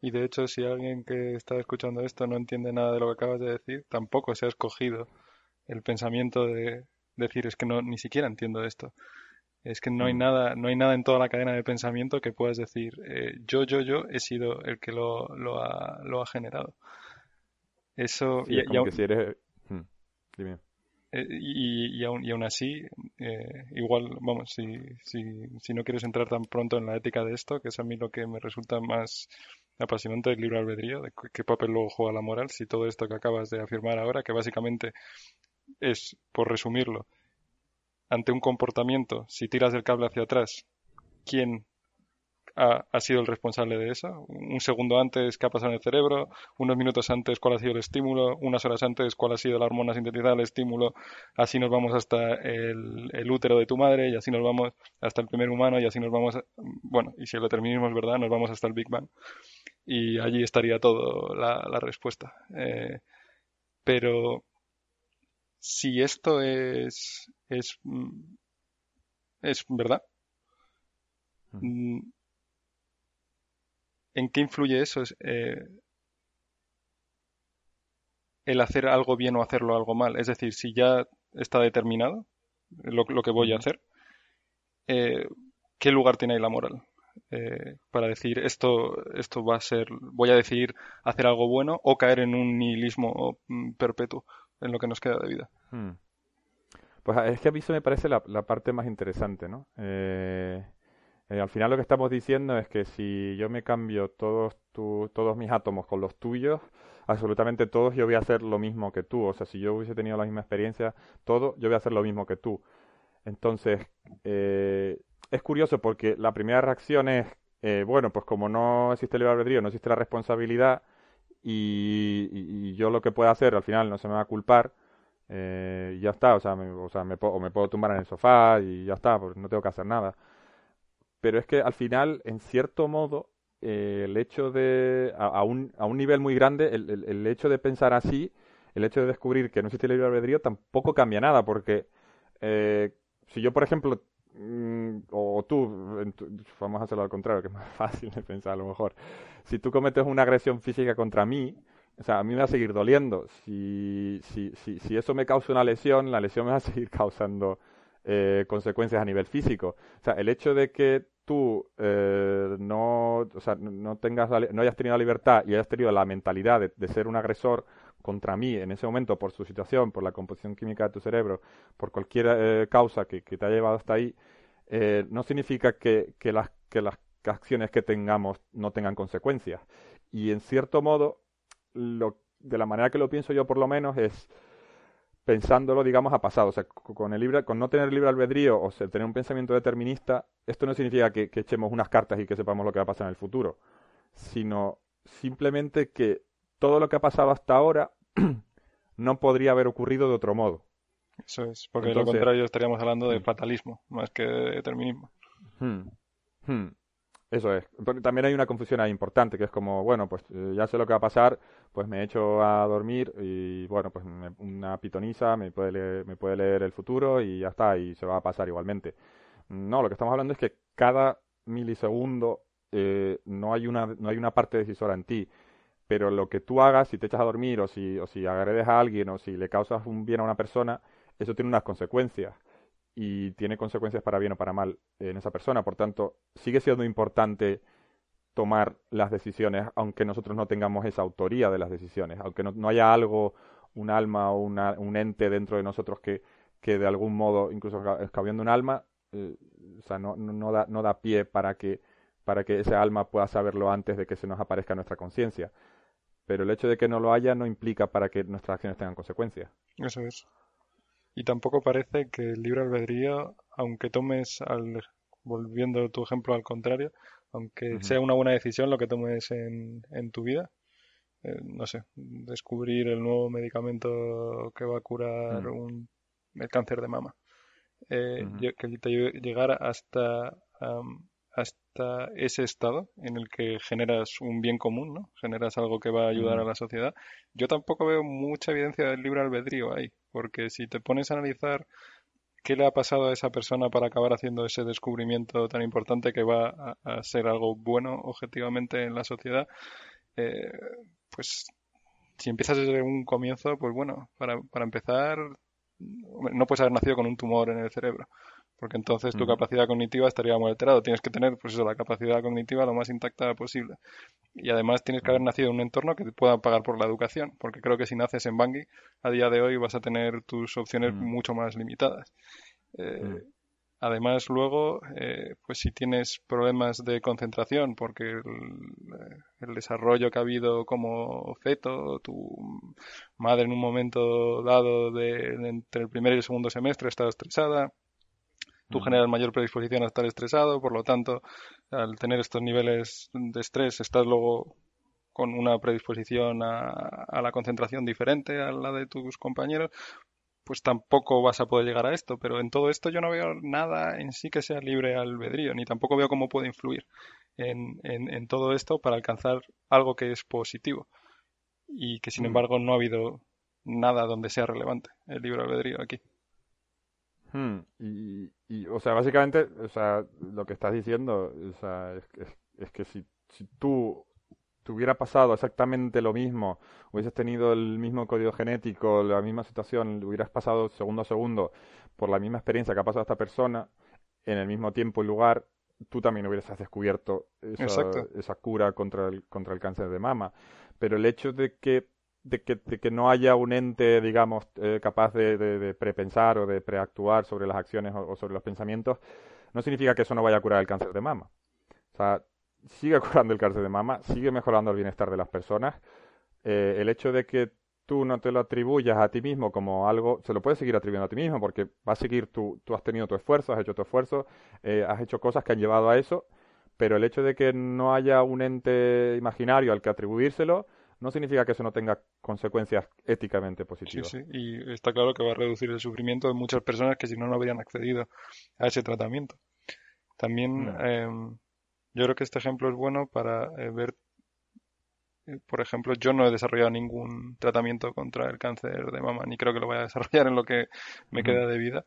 Y de hecho, si alguien que está escuchando esto no entiende nada de lo que acabas de decir, tampoco se ha escogido el pensamiento de decir es que no ni siquiera entiendo esto. Es que no hay mm. nada, no hay nada en toda la cadena de pensamiento que puedas decir eh, yo, yo, yo he sido el que lo, lo, ha, lo ha generado. Eso y, como si eres... Hmm, eh, y, y, aún, y aún así, eh, igual, vamos, si, si, si no quieres entrar tan pronto en la ética de esto, que es a mí lo que me resulta más apasionante del libro albedrío, de qué papel luego juega la moral, si todo esto que acabas de afirmar ahora, que básicamente es, por resumirlo, ante un comportamiento, si tiras el cable hacia atrás, ¿quién ha, sido el responsable de eso. Un segundo antes, qué ha pasado en el cerebro, unos minutos antes, cuál ha sido el estímulo, unas horas antes, cuál ha sido la hormona sintetizada del estímulo, así nos vamos hasta el, útero de tu madre y así nos vamos hasta el primer humano y así nos vamos, bueno, y si el determinismo es verdad, nos vamos hasta el Big Bang. Y allí estaría todo la, respuesta. Eh, pero si esto es, es, es verdad, mm. Mm, ¿En qué influye eso? Eh, el hacer algo bien o hacerlo algo mal. Es decir, si ya está determinado lo, que voy a hacer, eh, ¿qué lugar tiene ahí la moral? Eh, para decir esto, esto va a ser, voy a decidir hacer algo bueno o caer en un nihilismo mm, perpetuo en lo que nos queda de vida. Hmm. Pues es que a mí eso me parece la, la parte más interesante, ¿no? Eh, al final lo que estamos diciendo es que si yo me cambio todos, todos mis átomos con los tuyos, absolutamente todos yo voy a hacer lo mismo que tú. O sea, si yo hubiese tenido la misma experiencia, todo, yo voy a hacer lo mismo que tú. Entonces, eh, es curioso porque la primera reacción es, eh, bueno, pues como no existe el libre albedrío, no existe la responsabilidad y, yo lo que pueda hacer al final no se me va a culpar, y ya está, o sea, me, o sea me puedo tumbar en el sofá y ya está, pues no tengo que hacer nada pero es que al final, en cierto modo, eh, el hecho de, a, un, a un nivel muy grande, el, el, hecho de pensar así, el hecho de descubrir que no existe el libre albedrío tampoco cambia nada, porque eh, si yo, por ejemplo, mm, o tú, vamos a hacerlo al contrario, que es más *laughs* fácil de pensar a lo mejor, si tú cometes una agresión física contra mí, o sea, a mí me va a seguir doliendo. Si, si, si, si eso me causa una lesión, la lesión me va a *laughs* seguir causando eh, consecuencias a nivel físico. O sea, el hecho de que tú eh, no, o sea, no, tengas, no hayas tenido la libertad y hayas tenido la mentalidad de, ser un agresor contra mí en ese momento por su situación, por la composición química de tu cerebro, por cualquier eh, causa que, te ha llevado hasta ahí, no significa que, las, que las acciones que tengamos no tengan consecuencias. Y en cierto modo, de la manera que lo pienso yo por lo menos es pensándolo, digamos, a pasado. O sea, con, el libre, con no tener libre albedrío o tener un pensamiento determinista, esto no significa que, echemos unas cartas y que sepamos lo que va a pasar en el futuro, sino simplemente que todo lo que ha pasado hasta ahora *clears throat* no podría haber ocurrido de otro modo. Eso es, porque de lo contrario estaríamos hablando de mm. fatalismo más que de determinismo. Hmm, hmm. Eso es. También hay una confusión ahí importante, que es como, bueno, pues eh, ya sé lo que va a pasar, pues me echo a dormir y, bueno, pues una pitonisa me puede, leer, me puede leer el futuro y ya está, y se va a pasar igualmente. No, lo que estamos hablando es que cada milisegundo eh, no, hay una, no hay una parte decisora en ti, pero lo que tú hagas, si te echas a dormir o si, o si agredes a alguien o si le causas un bien a una persona, eso tiene unas consecuencias y tiene consecuencias para bien o para mal en esa persona. Por tanto, sigue siendo importante tomar las decisiones, aunque nosotros no tengamos esa autoría de las decisiones, aunque no, haya algo, un alma o un ente dentro de nosotros que, que de algún modo, incluso escabiendo un alma, eh, o sea, no, no, da, no da pie para que, para que ese alma pueda saberlo antes de que se nos aparezca nuestra conciencia. Pero el hecho de que no lo haya no implica para que nuestras acciones tengan consecuencias. Eso es. Y tampoco parece que el libre albedrío, aunque tomes, al, volviendo tu ejemplo al contrario, aunque sea una buena decisión lo que tomes en, en tu vida, eh, no sé, descubrir el nuevo medicamento que va a curar un, el cáncer de mama, eh, que te llegar hasta hasta ese estado en el que generas un bien común, ¿no? Generas algo que va a ayudar a la sociedad. Yo tampoco veo mucha evidencia del libre albedrío ahí, porque si te pones a analizar qué le ha pasado a esa persona para acabar haciendo ese descubrimiento tan importante que va a, ser algo bueno objetivamente en la sociedad, eh, pues si empiezas desde un comienzo, pues bueno, para, para empezar, no puedes haber nacido con un tumor en el cerebro porque entonces tu capacidad cognitiva estaría muy alterada. Tienes que tener, pues eso, la capacidad cognitiva lo más intacta posible. Y además tienes que haber nacido en un entorno que te pueda pagar por la educación, porque creo que si naces en Bangui, a día de hoy vas a tener tus opciones mucho más limitadas. Eh, además, luego, eh, pues si tienes problemas de concentración, porque el, el, desarrollo que ha habido como feto, tu madre en un momento dado de, entre el primer y el segundo semestre está estresada, tú generas mayor predisposición a estar estresado, por lo tanto, al tener estos niveles de estrés, estás luego con una predisposición a, la concentración diferente a la de tus compañeros, pues tampoco vas a poder llegar a esto. Pero en todo esto yo no veo nada en sí que sea libre albedrío, ni tampoco veo cómo puede influir en, en todo esto para alcanzar algo que es positivo. Y que sin mm. embargo no ha habido nada donde sea relevante el libre albedrío aquí. Hmm, y, y, o sea, básicamente, o sea, lo que estás diciendo, o sea, es, es, que si, si tú te hubiera pasado exactamente lo mismo, hubieses tenido el mismo código genético, la misma situación, hubieras pasado segundo a segundo por la misma experiencia que ha pasado esta persona, en el mismo tiempo y lugar, tú también hubieras descubierto esa, esa cura contra el, contra el cáncer de mama. Pero el hecho de que de que, de que no haya un ente, digamos, eh, capaz de, de, prepensar o de preactuar sobre las acciones o, sobre los pensamientos, no significa que eso no vaya a curar el cáncer de mama. O sea, sigue *laughs* curando el cáncer de mama, sigue mejorando el bienestar de las personas. Eh, el hecho de que tú no te lo atribuyas a ti mismo como algo, se lo puedes seguir atribuyendo a ti mismo porque va a seguir tú, tú has tenido tu esfuerzo, has hecho tu esfuerzo, eh, has hecho cosas que han llevado a eso, pero el hecho de que no haya un ente imaginario al que atribuírselo, no significa que eso no tenga consecuencias éticamente positivas. Sí, sí, y está claro que va a reducir el sufrimiento de muchas personas que si no, no habrían accedido a ese tratamiento. También mm. em, yo creo que este ejemplo es bueno para eh, ver, eh, por ejemplo, yo no he desarrollado ningún tratamiento contra el cáncer de mama, ni creo que lo vaya a desarrollar en lo que me queda de vida.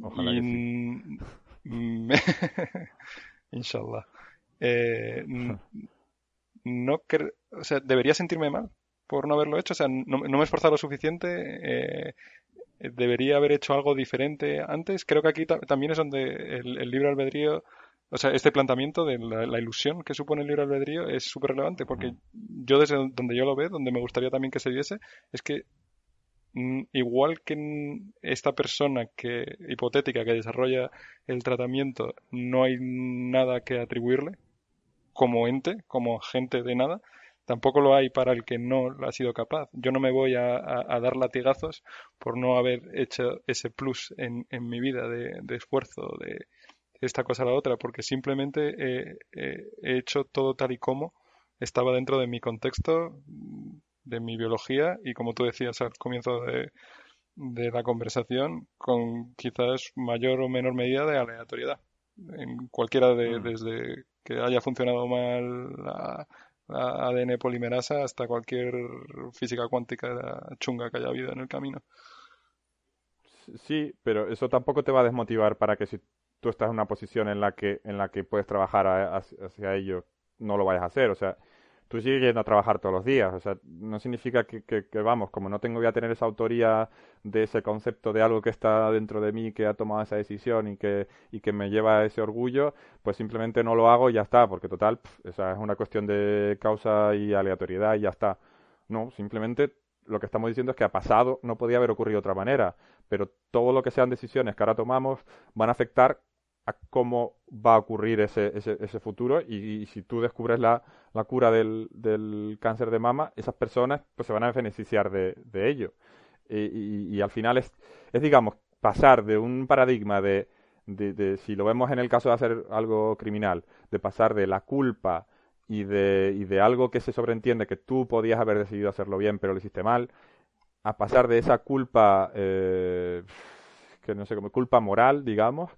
Ojalá y... *laughs* *laughs* Inshallah. Eh, *laughs* no o sea, debería sentirme mal por no haberlo hecho. O sea, no, me he esforzado lo suficiente. Eh, debería haber hecho algo diferente antes. Creo que aquí también es donde el, libre albedrío, o sea, este planteamiento de la, ilusión que supone el libre albedrío es súper relevante porque yo desde donde yo lo veo, donde me gustaría también que se viese, es que mm, igual que esta persona que hipotética que desarrolla el tratamiento no hay nada que atribuirle como ente, como agente de nada, tampoco lo hay para el que no ha sido capaz. Yo no me voy a, dar latigazos por no haber hecho ese plus en, mi vida de, esfuerzo, de esta cosa a la otra, porque simplemente he hecho todo tal y como estaba dentro de mi contexto, de mi biología y como tú decías al comienzo de, de la conversación, con quizás mayor o menor medida de aleatoriedad. En cualquiera de, mm. desde que haya funcionado mal la, ADN polimerasa hasta cualquier física cuántica chunga que haya habido en el camino. Sí, pero eso tampoco te va a desmotivar para que si tú estás en una posición en la que en la que puedes trabajar hacia ello, no lo vayas a hacer. O sea, tú sigues yendo a trabajar todos los días. O sea, no significa que, vamos, como no tengo voy a tener esa autoría de ese concepto de algo que está dentro de mí, que ha tomado esa decisión y que, y que me lleva a ese orgullo, pues simplemente no lo hago y ya está, porque total, o sea, es una cuestión de causa y aleatoriedad y ya está. No, simplemente lo que estamos diciendo es que ha pasado, no podía haber ocurrido de otra manera, pero todo lo que sean decisiones que ahora tomamos van a afectar a cómo va a ocurrir ese, ese, ese futuro y, si tú descubres la, la cura del, del, cáncer de mama, esas personas pues se van a beneficiar de, de ello. Y, y, al final es, es, digamos, pasar de un paradigma de, de, si lo vemos en el caso de hacer algo criminal, de pasar de la culpa y de, y de algo que se sobreentiende que tú podías haber decidido hacerlo bien pero lo hiciste mal, a pasar de esa culpa, eh, que no sé, como culpa moral, digamos,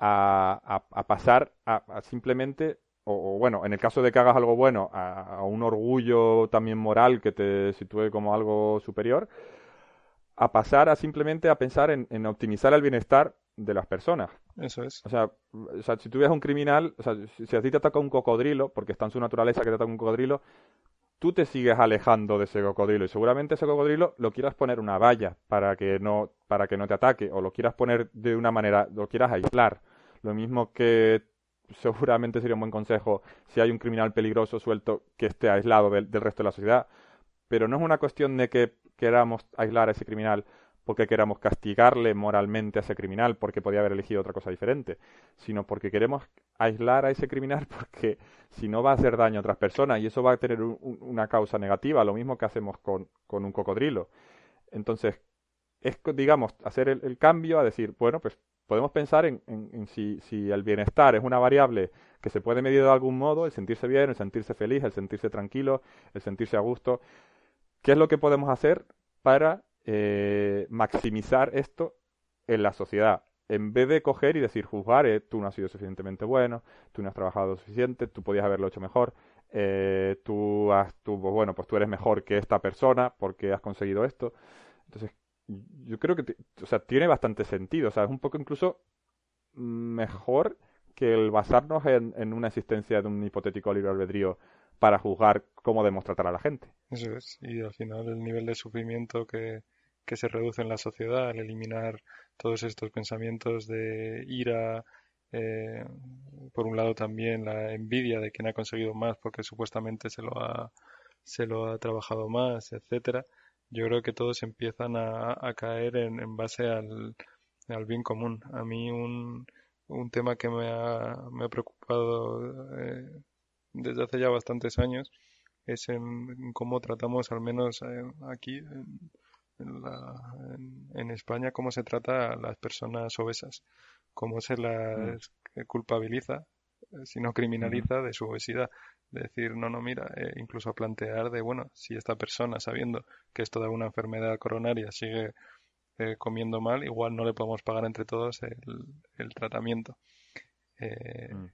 a, a, pasar a, simplemente, o, bueno, en el caso de que hagas algo bueno, a, un orgullo también moral que te sitúe como algo superior, a pasar a simplemente a pensar en, en optimizar el bienestar de las personas. Eso es. O sea, o sea si tú ves un criminal, o sea, si, a ti te ataca un cocodrilo, porque está en su naturaleza que te ataca un cocodrilo, tú te sigues alejando de ese cocodrilo y seguramente ese cocodrilo lo quieras poner una valla para que no para que no te ataque o lo quieras poner de una manera, lo quieras aislar. Lo mismo que seguramente sería un buen consejo si hay un criminal peligroso suelto que esté aislado del, del resto de la sociedad. Pero no es una cuestión de que queramos aislar a ese criminal porque queramos castigarle moralmente a ese criminal porque podía haber elegido otra cosa diferente, sino porque queremos aislar a ese criminal *laughs* porque si no va a hacer daño a otras personas y eso va a tener una causa negativa, lo mismo que hacemos con, con un cocodrilo. Entonces, es, digamos, hacer el, cambio a decir, bueno, pues podemos pensar en, en, si, si el bienestar es una variable que se puede medir de algún modo, el sentirse bien, el sentirse feliz, el sentirse tranquilo, el sentirse a gusto. ¿Qué es lo que podemos hacer para eh, maximizar esto en la sociedad. En vez de coger y decir, juzgar, eh, tú no has sido suficientemente bueno, tú no has trabajado suficiente, tú podías haberlo hecho mejor, eh, tú has, tú, pues bueno, pues tú eres mejor que esta persona porque has conseguido esto. Entonces, yo creo que, o sea, tiene bastante sentido, o sea, es un poco incluso mejor que el basarnos en, en una existencia de un hipotético libre albedrío para juzgar cómo debemos tratar a la gente. Eso es, y al final el nivel de sufrimiento que, que se reduce en la sociedad al eliminar todos estos pensamientos de ira, eh, por un lado también la envidia de quien ha conseguido más porque supuestamente se lo ha, se lo ha trabajado más, etcétera. Yo creo que todos empiezan a, caer en, en base al, al, bien común. A mí un, un tema que me ha, me ha preocupado eh, desde hace ya bastantes años es en, cómo tratamos, al menos eh, aquí en, en, España, cómo se trata a las personas obesas, cómo se las mm. culpabiliza, eh, si no criminaliza, de su obesidad. De decir, no, no, mira, eh, incluso a plantear de, bueno, si esta persona, sabiendo que esto da una enfermedad coronaria, sigue comiendo mal, igual no le podemos pagar entre todos el, el tratamiento. Mm.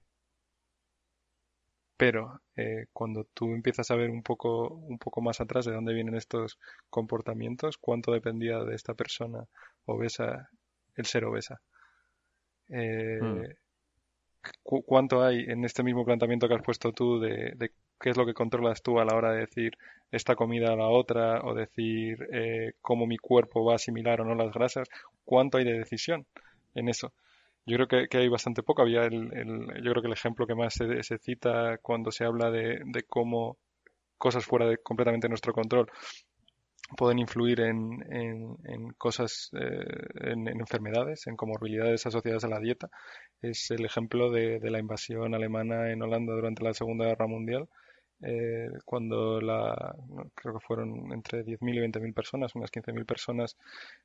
Pero eh, cuando tú empiezas a ver un poco, un poco más atrás de dónde vienen estos comportamientos, cuánto dependía de esta persona obesa el ser obesa. Eh, hmm. ¿Cuánto hay en este mismo planteamiento que has puesto tú de, qué es lo que controlas tú a la hora de decir esta comida a la otra o decir eh, cómo mi cuerpo va a asimilar o no las grasas? ¿Cuánto hay de decisión en eso? Yo creo que, hay bastante poco. Había el, yo creo que el ejemplo que más se, cita cuando se habla de, cómo cosas fuera de completamente nuestro control pueden influir en, en, cosas, eh, en, enfermedades, en comorbilidades asociadas a la dieta. Es el ejemplo de, la invasión alemana en Holanda durante la Segunda Guerra Mundial eh, cuando la, creo que fueron entre 10.000 y 20.000 personas, unas 15.000 personas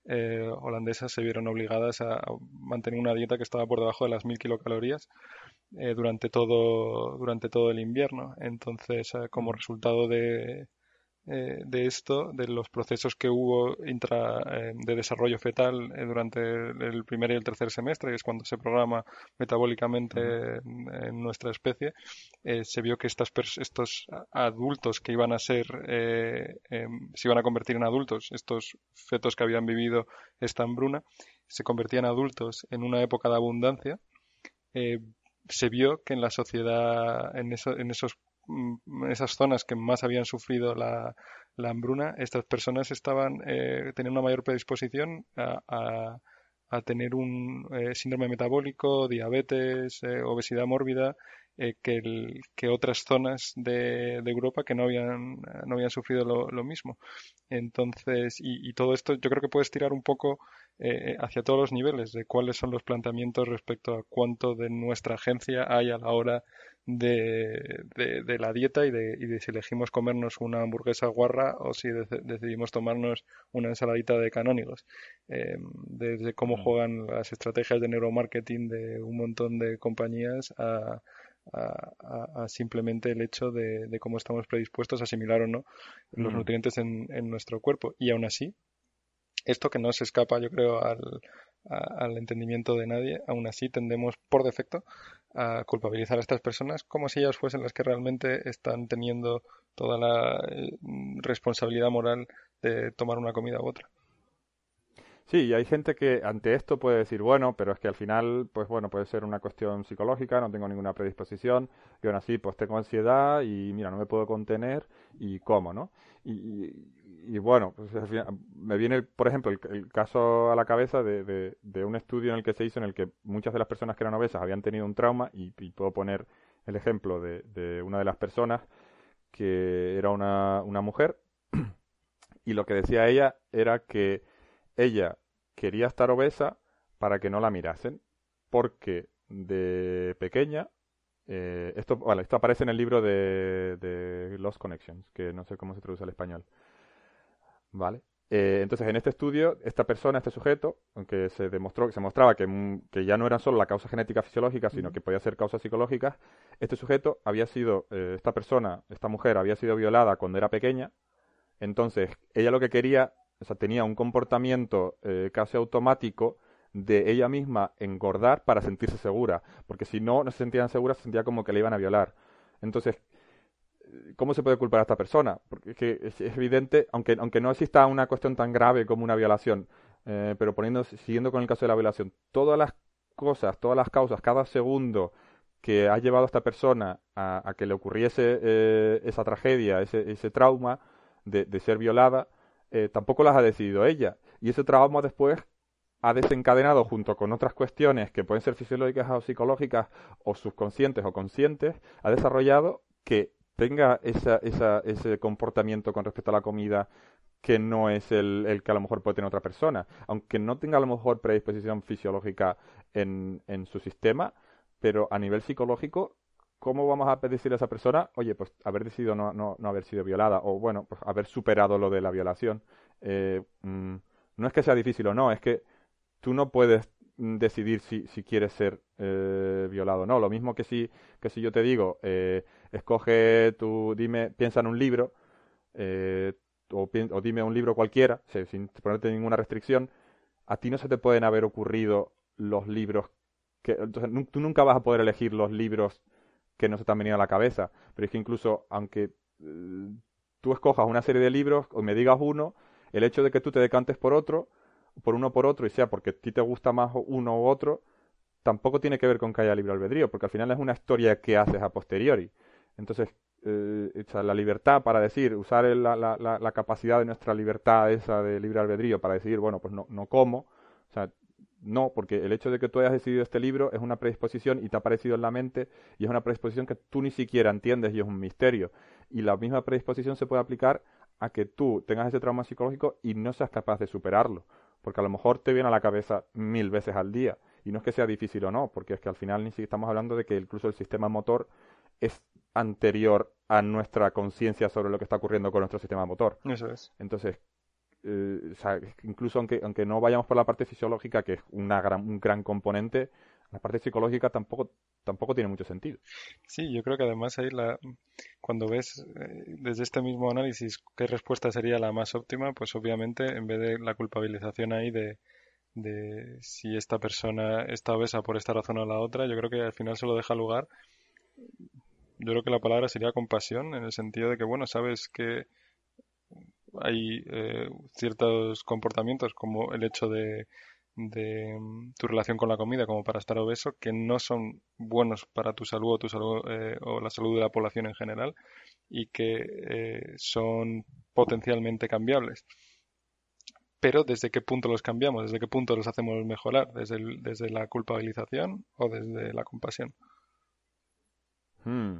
eh, holandesas se vieron obligadas a, mantener una dieta que estaba por debajo de las 1.000 kilocalorías eh, durante todo durante todo el invierno. Entonces, como resultado de, eh, de esto, de los procesos que hubo intra, eh, de desarrollo fetal eh, durante el primer y el tercer semestre, que es cuando se programa metabólicamente en, nuestra especie, se vio que estas estos adultos que iban a ser, em, se iban a convertir en adultos, estos fetos que habían vivido esta hambruna, se convertían en adultos en una época de abundancia. se vio que en la sociedad, en, en esos esas zonas que más habían sufrido la, hambruna, estas personas estaban eh, tenían una mayor predisposición a, a, tener un eh, síndrome metabólico, diabetes, eh, obesidad mórbida, que, el, que otras zonas de, Europa que no habían, no habían sufrido lo, mismo. Entonces, y, y, todo esto yo creo que puede estirar un poco hacia todos los niveles de cuáles son los planteamientos respecto a cuánto de nuestra agencia hay a la hora de, de, la dieta y de, y de, si elegimos comernos una hamburguesa guarra o si decidimos tomarnos una ensaladita de canónigos. Eh, desde cómo mm. juegan las estrategias de neuromarketing de un montón de compañías a, a, simplemente el hecho de, de, cómo estamos predispuestos a asimilar o no los mm. nutrientes en, en nuestro cuerpo. Y aún así, esto que no se escapa, yo creo, al, al entendimiento de nadie, aún así tendemos por defecto a culpabilizar a estas personas como si ellas fuesen las que realmente están teniendo toda la eh, responsabilidad moral de tomar una comida u otra. Sí, y hay gente que ante esto puede decir, bueno, pero es que al final, pues bueno, puede ser una cuestión psicológica, no tengo ninguna predisposición, y aún así, pues tengo ansiedad y mira, no me puedo contener y cómo, ¿no? Y, y bueno, pues me viene, por ejemplo, el, caso a la cabeza de, de, un estudio en el que se hizo en el que muchas de las personas que eran obesas habían tenido un trauma y, puedo poner el ejemplo de, de, una de las personas que era una, una mujer *clears throat* y lo que decía ella era que ella quería estar obesa para que no la mirasen porque de pequeña eh, esto, bueno, esto aparece en el libro de, de Lost Connections, que no sé cómo se traduce al español. ¿Vale? Eh, entonces, en este estudio, esta persona, este sujeto, aunque se demostró, se mostraba que, mm, que ya no era solo la causa genética fisiológica, sino que podía ser causas psicológicas, este sujeto había sido, eh, esta persona, esta mujer, había sido violada cuando era pequeña. Entonces, ella lo que quería, o sea, tenía un comportamiento eh, casi automático de ella misma engordar para sentirse segura, porque si no, no se sentían seguras, se sentía como que le iban a violar. Entonces, ¿cómo se puede culpar a esta persona? Porque es, que es evidente, aunque, aunque no exista una cuestión tan grave como una violación, eh, pero poniendo, siguiendo con el caso de la violación, todas las cosas, todas las causas, cada segundo que ha llevado a esta persona a, que le ocurriese eh, esa tragedia, ese, ese trauma de, de ser violada, eh, tampoco las ha decidido ella. Y ese trauma después ha desencadenado junto con otras cuestiones que pueden ser fisiológicas o psicológicas o subconscientes o conscientes, ha desarrollado que tenga esa, esa, ese comportamiento con respecto a la comida que no es el, el, que a lo mejor puede tener otra persona. Aunque no tenga a lo mejor predisposición fisiológica en, en su sistema, pero a nivel psicológico, ¿cómo vamos a decirle a esa persona, oye, pues haber decidido no, no, no haber sido violada o, bueno, pues haber superado lo de la violación? Eh, mm, no es que sea difícil o no, es que tú no puedes decidir si, si quieres ser eh, violado o no. Lo mismo que si, que si yo te digo, eh, escoge tu, dime, piensa en un libro, eh, o, o, dime un libro cualquiera, sin ponerte ninguna restricción, a ti no se te pueden haber ocurrido los libros que, entonces tú nunca vas a poder elegir los libros que no se te han venido a la cabeza, pero es que incluso aunque eh, tú escojas una serie de libros o me digas uno, el hecho de que tú te decantes por otro, por uno por otro y sea porque a ti te gusta más uno u otro, tampoco tiene que ver con que haya libre albedrío, porque al final es una historia que haces a posteriori. Entonces, eh, la libertad para decir, usar la, la, la, capacidad de nuestra libertad esa de libre albedrío para decir, bueno, pues no, no como, o sea, no, porque el hecho de que tú hayas decidido este libro es una predisposición y te ha aparecido en la mente y es una predisposición que tú ni siquiera entiendes y es un misterio. Y la misma predisposición se puede aplicar a que tú tengas ese trauma psicológico y no seas capaz de superarlo, porque a lo mejor te viene a la cabeza mil veces al día. Y no es que sea difícil o no, porque es que al final ni siquiera estamos hablando de que incluso el sistema motor es anterior a nuestra conciencia sobre lo que está ocurriendo con nuestro sistema motor. Eso es. Entonces, eh, incluso aunque, aunque no vayamos por la parte fisiológica, que es una gran, un gran componente, la parte psicológica tampoco, tampoco tiene mucho sentido. Sí, yo creo que además ahí la, cuando ves eh, desde este mismo análisis qué respuesta sería la más óptima, pues obviamente en vez de la culpabilización ahí de, de si esta persona está obesa por esta razón o la otra, yo creo que al final solo deja lugar. Yo creo que la palabra sería compasión, en el sentido de que, bueno, sabes que hay eh, ciertos comportamientos como el hecho de, de mm, tu relación con la comida como para estar obeso que no son buenos para tu salud o tu salud eh, o la salud de la población en general y que eh, son potencialmente cambiables. Pero desde qué punto los cambiamos desde qué punto los hacemos mejorar desde desde la culpabilización o desde la compasión hmm.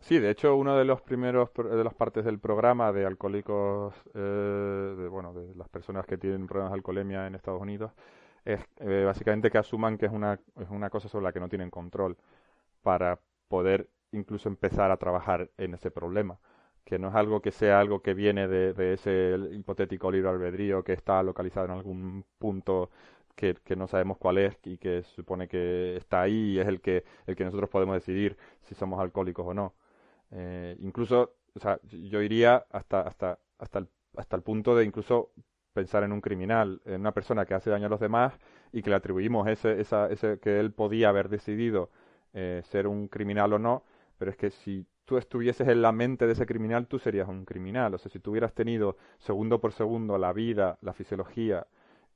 Sí, de hecho, uno de los primeros de las partes del programa de alcohólicos, eh, de, bueno, de las personas que tienen problemas de alcoholemia en Estados Unidos, es eh, básicamente que asuman que es una, es una cosa sobre la que no tienen control para poder incluso empezar a trabajar en ese problema. Que no es algo que sea algo que viene de, de ese hipotético libre albedrío que está localizado en algún punto que, que, no sabemos cuál es y que supone que está ahí y es el que, el que nosotros podemos decidir si somos alcohólicos o no. Eh, incluso, o sea, yo iría hasta, hasta, hasta, el, hasta el punto de incluso pensar en un criminal, en una persona que hace daño a los demás y que le atribuimos ese, ese que él podía haber decidido eh, ser un criminal o no, pero es que si tú estuvieses en la mente de ese criminal, tú serías un criminal. O sea, si tú hubieras tenido segundo por segundo la vida, la fisiología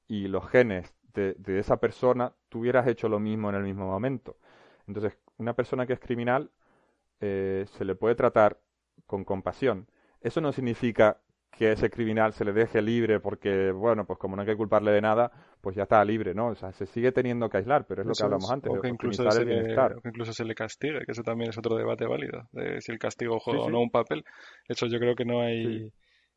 y los genes de, de esa persona, tú hubieras hecho lo mismo en el mismo momento. Entonces, una persona que es criminal eh, se le puede tratar con compasión. Eso no significa que ese criminal se le deje libre porque, bueno, pues como no hay que culparle de nada, pues ya está libre, ¿no? O sea, se sigue teniendo que aislar, pero es lo que hablamos antes, o que, incluso se le, o que incluso se le castigue, que eso también es otro debate válido, de si el castigo juega o no un papel. Eso yo creo que no hay,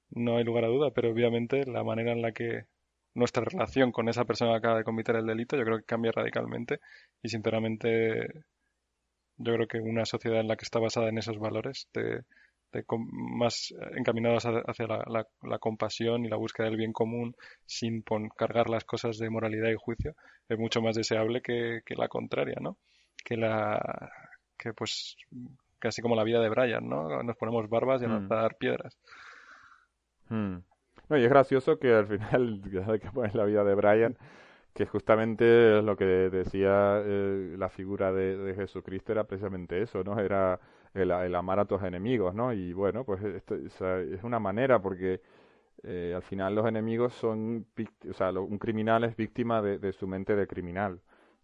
no hay lugar a duda, pero obviamente la manera en la que nuestra relación con esa persona que acaba de cometer el delito yo creo que cambia radicalmente y sinceramente yo creo que una sociedad en la que está basada en esos valores, de, más encaminados hacia la, compasión y la búsqueda del bien común sin cargar las cosas de moralidad y juicio, es mucho más deseable que, la contraria, ¿no? Que la que pues casi como la vida de Brian, ¿no? Nos ponemos barbas y a mm. lanzar piedras. Mm. No, y es gracioso que al final, *laughs* que pones la vida de Brian, que justamente lo que decía eh, la figura de, Jesucristo era precisamente eso, ¿no? Era el, amar a tus enemigos, ¿no? Y bueno, pues esto, es una manera porque eh, al final los enemigos son, o sea, un criminal es víctima de, de su mente de criminal.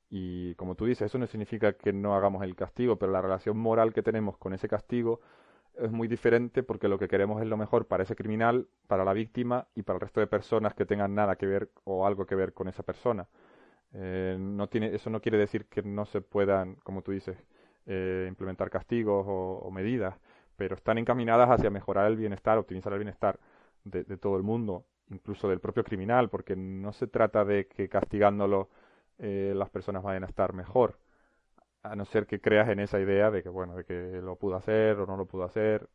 Y como tú dices, eso no significa que no hagamos el castigo, pero la relación moral que tenemos con ese castigo es muy diferente porque lo que queremos es lo mejor para ese criminal, para la víctima y para el resto de personas que tengan nada que ver o algo que ver con esa persona. Eh, no tiene, eso no quiere decir que no se puedan, como tú dices, eh, implementar castigos o, medidas, pero están encaminadas hacia mejorar el bienestar, optimizar el bienestar de, todo el mundo, incluso del propio criminal, porque no se trata de que castigándolo eh, las personas vayan a estar mejor, a no ser que creas en esa idea de que, bueno, de que lo pudo hacer o no lo pudo hacer,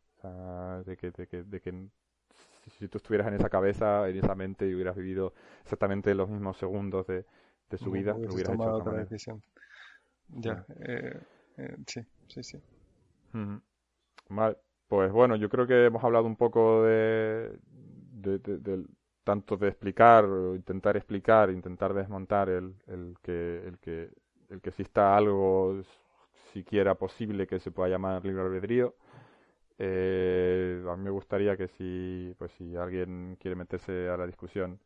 de que, de que, de que si tú estuvieras en esa cabeza, en esa mente y hubieras vivido exactamente los mismos segundos de, de su vida, lo hubieras hecho otra decisión. Ya, eh, eh, sí, sí, sí. Vale, pues bueno, yo creo que hemos hablado un poco de, de, de, tanto de explicar, o intentar explicar, intentar desmontar el, el que el que el que exista algo siquiera posible que se pueda llamar libre albedrío. Eh, a mí me gustaría que si, pues si alguien quiere meterse a la discusión,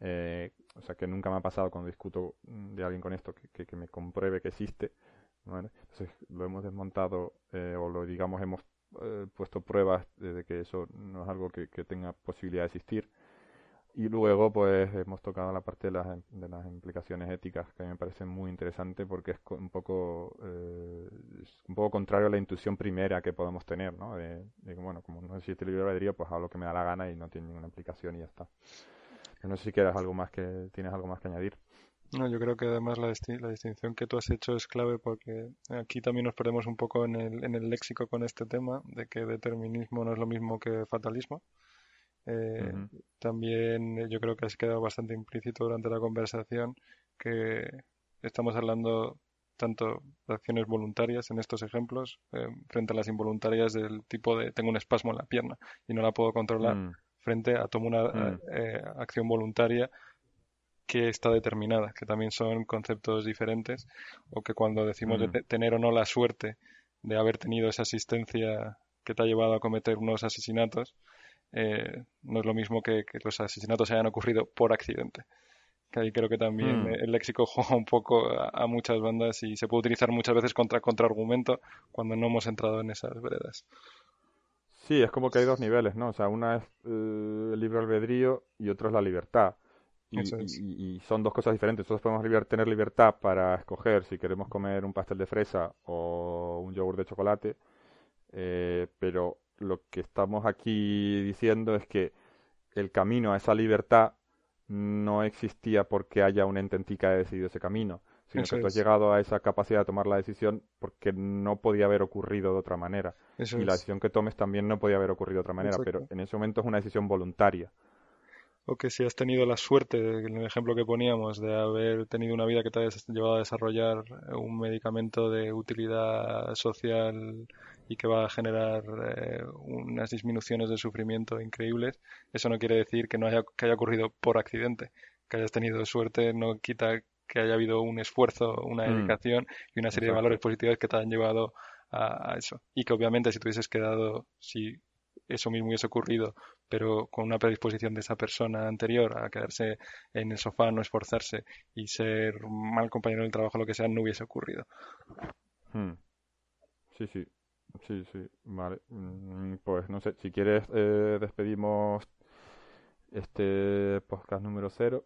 eh, o sea, que nunca me ha pasado cuando discuto de alguien con esto, que, que, me compruebe que existe. Entonces lo hemos desmontado eh, o lo digamos hemos puesto pruebas de que eso no es algo que, que tenga posibilidad de existir. Y luego, pues, hemos tocado la parte de las, de las implicaciones éticas, que a mí me parece muy interesante porque es un poco, eh, un poco contrario a la intuición primera que podemos tener, ¿no? De, bueno, como no existe libre albedrío, pues hago lo que me da la gana y no tiene ninguna implicación y ya está. no sé si quieres algo más que, tienes algo más que añadir. No, yo creo que además la, la, distinción que tú has hecho es clave porque aquí también nos perdemos un poco en el, en el léxico con este tema de que determinismo no es lo mismo que fatalismo. Eh, también yo creo que has quedado bastante implícito durante la conversación que estamos hablando tanto de acciones voluntarias en estos ejemplos eh, frente a las involuntarias del tipo de tengo un espasmo en la pierna y no la puedo controlar mm. frente a tomo una mm. eh, acción voluntaria que está determinada, que también son conceptos diferentes, o que cuando decimos de mm. tener o no la suerte de haber tenido esa asistencia que te ha llevado a cometer unos asesinatos, eh, no es lo mismo que, los asesinatos hayan ocurrido por accidente. Que ahí creo que también mm. el léxico *laughs* juega un poco a, muchas bandas y se puede utilizar muchas veces contra contraargumento cuando no hemos entrado en esas veredas. Sí, es como que hay dos niveles, ¿no? O sea, una es eh, el libre albedrío y otra es la libertad. Y, son dos cosas diferentes. Nosotros podemos tener libertad para escoger si queremos comer un pastel de fresa o un yogur de chocolate, eh, pero lo que estamos aquí diciendo es que el camino a esa libertad no existía porque haya un ente que haya decidido ese camino, sino que tú has llegado a esa capacidad de tomar la decisión porque no podía haber ocurrido de otra manera. y la decisión que tomes también no podía haber ocurrido de otra manera, pero en ese momento es una decisión voluntaria o que si has tenido la suerte, en el ejemplo que poníamos, de haber tenido una vida que te ha llevado a desarrollar un medicamento de utilidad social y que va a generar eh, unas disminuciones de sufrimiento increíbles, eso no quiere decir que no haya, que haya ocurrido por accidente. Que hayas tenido suerte no quita que haya habido un esfuerzo, una mm. dedicación y una serie de valores positivos que te han llevado a, a, eso. Y que obviamente si te hubieses quedado, si eso mismo hubiese ocurrido, pero con una predisposición de esa persona anterior a quedarse en el sofá, no esforzarse y ser mal compañero del trabajo, lo que sea, no hubiese ocurrido. Hmm. Sí, sí. Sí, sí, vale. Mm, pues no sé, si quieres eh, despedimos este podcast número cero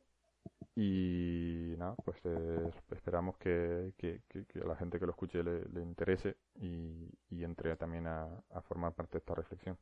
y nada, pues eh, esperamos que, que, a la gente que lo escuche le, interese y, y entre también a formar parte de esta reflexión.